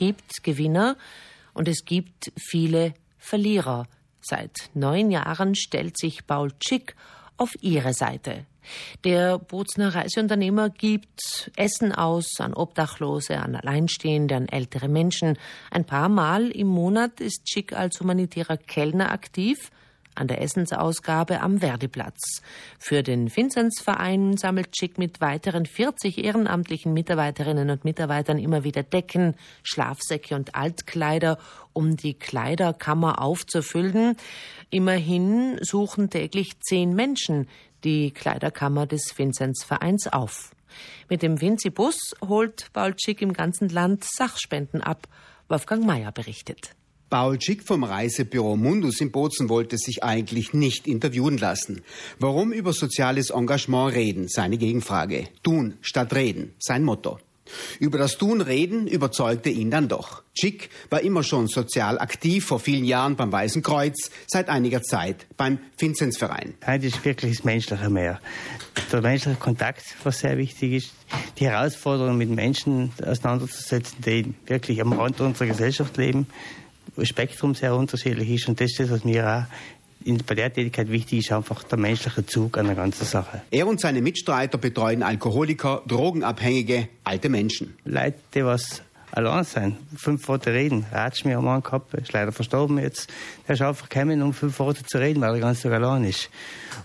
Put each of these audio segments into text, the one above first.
gibt Gewinner und es gibt viele Verlierer. Seit neun Jahren stellt sich Paul Schick auf ihre Seite. Der Bozner Reiseunternehmer gibt Essen aus an Obdachlose, an Alleinstehende, an ältere Menschen. Ein paar Mal im Monat ist Schick als humanitärer Kellner aktiv an der Essensausgabe am Verdiplatz. Für den Vinzenzverein sammelt Schick mit weiteren 40 ehrenamtlichen Mitarbeiterinnen und Mitarbeitern immer wieder Decken, Schlafsäcke und Altkleider, um die Kleiderkammer aufzufüllen. Immerhin suchen täglich zehn Menschen die Kleiderkammer des Vinzenzvereins auf. Mit dem Vinzi-Bus holt Paul Schick im ganzen Land Sachspenden ab. Wolfgang Mayer berichtet. Paul Schick vom Reisebüro Mundus in Bozen wollte sich eigentlich nicht interviewen lassen. Warum über soziales Engagement reden? Seine Gegenfrage. Tun statt reden. Sein Motto. Über das Tun reden überzeugte ihn dann doch. Schick war immer schon sozial aktiv, vor vielen Jahren beim Weißen Kreuz, seit einiger Zeit beim Vinzenzverein. Heute ist wirklich das Menschliche mehr. Der menschliche Kontakt, was sehr wichtig ist, die Herausforderung mit Menschen auseinanderzusetzen, die wirklich am Rand unserer Gesellschaft leben, Spektrum sehr unterschiedlich ist und das ist das, was mir auch in, bei der Tätigkeit wichtig ist einfach der menschliche Zug an der ganzen Sache. Er und seine Mitstreiter betreuen Alkoholiker, Drogenabhängige, alte Menschen. Leute, die was allein sein, fünf Worte reden. Ratsch mir am Mann gehabt, ist leider verstorben jetzt. Der ist einfach gekommen, um fünf Worte zu reden, weil er ganz Tag allein ist.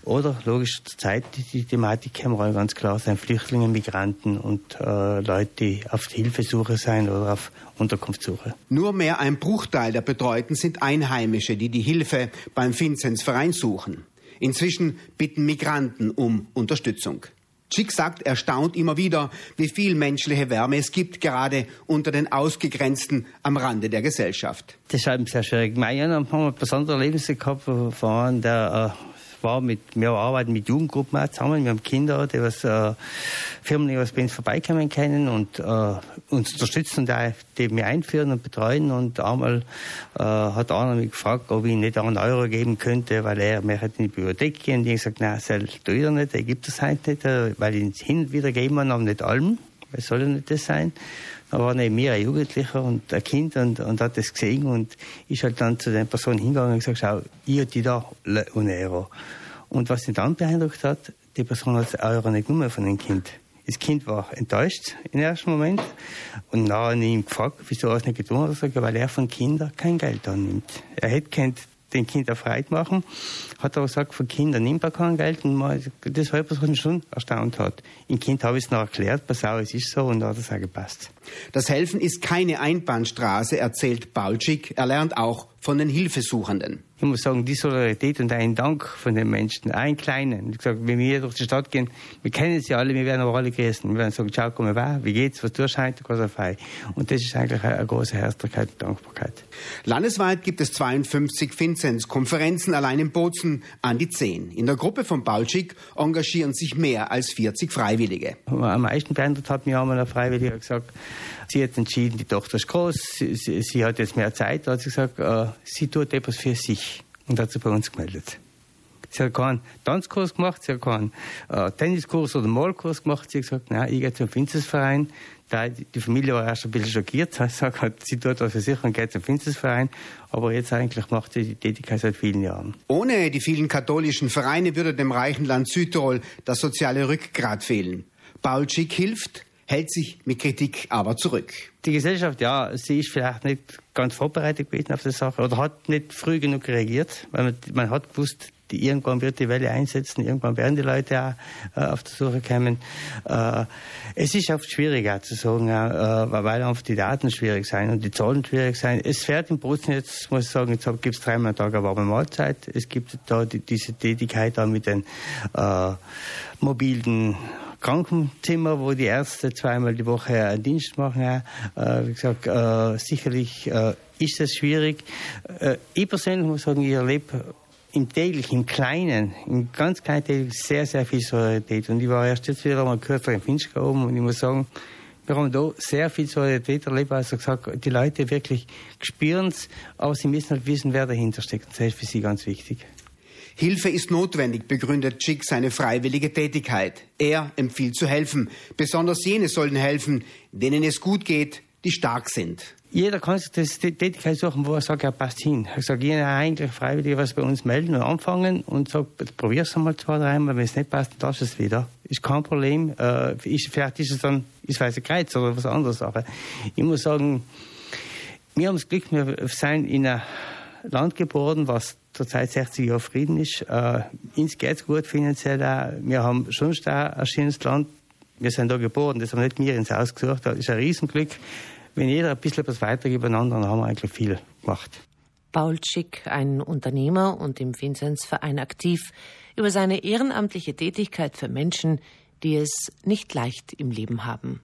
Oder, logisch, zur Zeit, die, die Thematik kann ganz klar sein, Flüchtlinge, Migranten und äh, Leute, die auf Hilfesuche sein oder auf Unterkunftssuche. Nur mehr ein Bruchteil der Betreuten sind Einheimische, die die Hilfe beim Vinzenzverein suchen. Inzwischen bitten Migranten um Unterstützung. Schick sagt, er staunt immer wieder, wie viel menschliche Wärme es gibt, gerade unter den Ausgegrenzten am Rande der Gesellschaft. Das ist eben sehr schwierig. Mein haben wir besondere Erlebnisse gehabt, von der äh, war mit, wir arbeiten mit Jugendgruppen auch zusammen. Wir haben Kinder, die was, äh, Firmen, die was bei uns vorbeikommen können und äh, uns unterstützen auch, die wir einführen und betreuen. Und einmal äh, hat einer mich gefragt, ob ich nicht einen Euro geben könnte, weil er mir in die Bibliothek gehen. Und ich gesagt, nein, das tue ich nicht, der gibt es halt nicht, äh, weil ich ihn hin und wieder geben kann, aber nicht allem. Was soll denn das sein? Da war neben mir ein Jugendlicher und ein Kind und, und hat das gesehen und ist halt dann zu der Person hingegangen und gesagt, schau, ich die da un Euro. Und was ihn dann beeindruckt hat, die Person hat Euro nicht genommen von dem Kind. Das Kind war enttäuscht im ersten Moment und nachher ihn gefragt, wieso er es nicht getan hat. Er weil er von Kindern kein Geld annimmt. Er hätte kennt den Kindern Freude machen, hat aber gesagt, von Kindern nimmt er kein Geld und mal, das war etwas, was mich schon erstaunt hat. Im Kind habe ich es noch erklärt, pass auf, es ist so und da hat es auch gepasst. Das Helfen ist keine Einbahnstraße, erzählt Baulschik. Er lernt auch von den Hilfesuchenden. Ich muss sagen, die Solidarität und ein Dank von den Menschen, einen kleinen. Ich gesagt, wenn wir hier durch die Stadt gehen, wir kennen sie alle, wir werden aber alle gegessen. Wir werden sagen, ciao, komm mal, wie geht's, was tust du was frei. Und das ist eigentlich eine große Herzlichkeit und Dankbarkeit. Landesweit gibt es 52 Vinzenz-Konferenzen, allein in Bozen an die 10. In der Gruppe von Baulschik engagieren sich mehr als 40 Freiwillige. Am meisten beeindruckt hat mir einmal ein Freiwilliger gesagt, sie hat entschieden, die Tochter ist groß, sie, sie, sie hat jetzt mehr Zeit, da hat sie gesagt, äh, sie tut etwas für sich und hat sich bei uns gemeldet. Sie hat keinen Tanzkurs gemacht, sie hat keinen äh, Tenniskurs oder Malkurs gemacht. Sie hat gesagt, nein, ich gehe zum Finstersverein. Die Familie war erst ein bisschen schockiert. Sie gesagt, sie tut was für sich und geht zum Finstersverein. Aber jetzt eigentlich macht sie die Tätigkeit seit vielen Jahren. Ohne die vielen katholischen Vereine würde dem reichen Land Südtirol das soziale Rückgrat fehlen. Paul Schick hilft, hält sich mit Kritik aber zurück. Die Gesellschaft, ja, sie ist vielleicht nicht ganz vorbereitet gewesen auf die Sache oder hat nicht früh genug reagiert, man, man hat gewusst, die, irgendwann wird die Welle einsetzen, irgendwann werden die Leute auch äh, auf die Suche kommen. Äh, es ist oft schwierig auch zu sagen, äh, weil einfach die Daten schwierig sein und die Zahlen schwierig sein. Es fährt im Bozen jetzt, muss ich sagen, jetzt gibt es dreimal am Tag eine warme Mahlzeit. Es gibt da die, diese Tätigkeit da mit den äh, mobilen Krankenzimmer, wo die Ärzte zweimal die Woche einen Dienst machen. Äh, wie gesagt, äh, sicherlich äh, ist es schwierig. Äh, ich persönlich muss sagen, ich erlebe im täglichen, im Kleinen, im ganz kleinen täglichen sehr, sehr viel Solidarität. Und ich war erst jetzt wieder mal kürzer in Finchka oben und ich muss sagen, wir haben da sehr viel Solidarität erlebt, also gesagt, die Leute wirklich spüren es, aber sie müssen halt wissen, wer dahinter steckt. Das ist für sie ganz wichtig. Hilfe ist notwendig, begründet Chick seine freiwillige Tätigkeit. Er empfiehlt zu helfen. Besonders jene sollen helfen, denen es gut geht, die stark sind. Jeder kann sich das, Tätigkeit suchen, wo er sagt, er passt hin. Ich sage, jeder eigentlich freiwillig was bei uns melden und anfangen und sagt, probier's einmal zwei, dreimal, wenn es nicht passt, dann es wieder. Ist kein Problem. Äh, ist, vielleicht ist es dann, ist weiß Kreuz oder was anderes. Aber ich muss sagen, wir haben das Glück, wir sind in einem Land geboren, was zurzeit 60 Jahre Frieden ist. Äh, uns geht's gut finanziell auch. Wir haben schon ein schönes Land. Wir sind da geboren, das haben nicht wir ins Haus gesucht. Das ist ein Riesenglück wenn jeder ein bisschen was weitergibt einander, dann haben wir eigentlich viel gemacht. Paul Schick, ein Unternehmer und im Vinzenzverein aktiv, über seine ehrenamtliche Tätigkeit für Menschen, die es nicht leicht im Leben haben.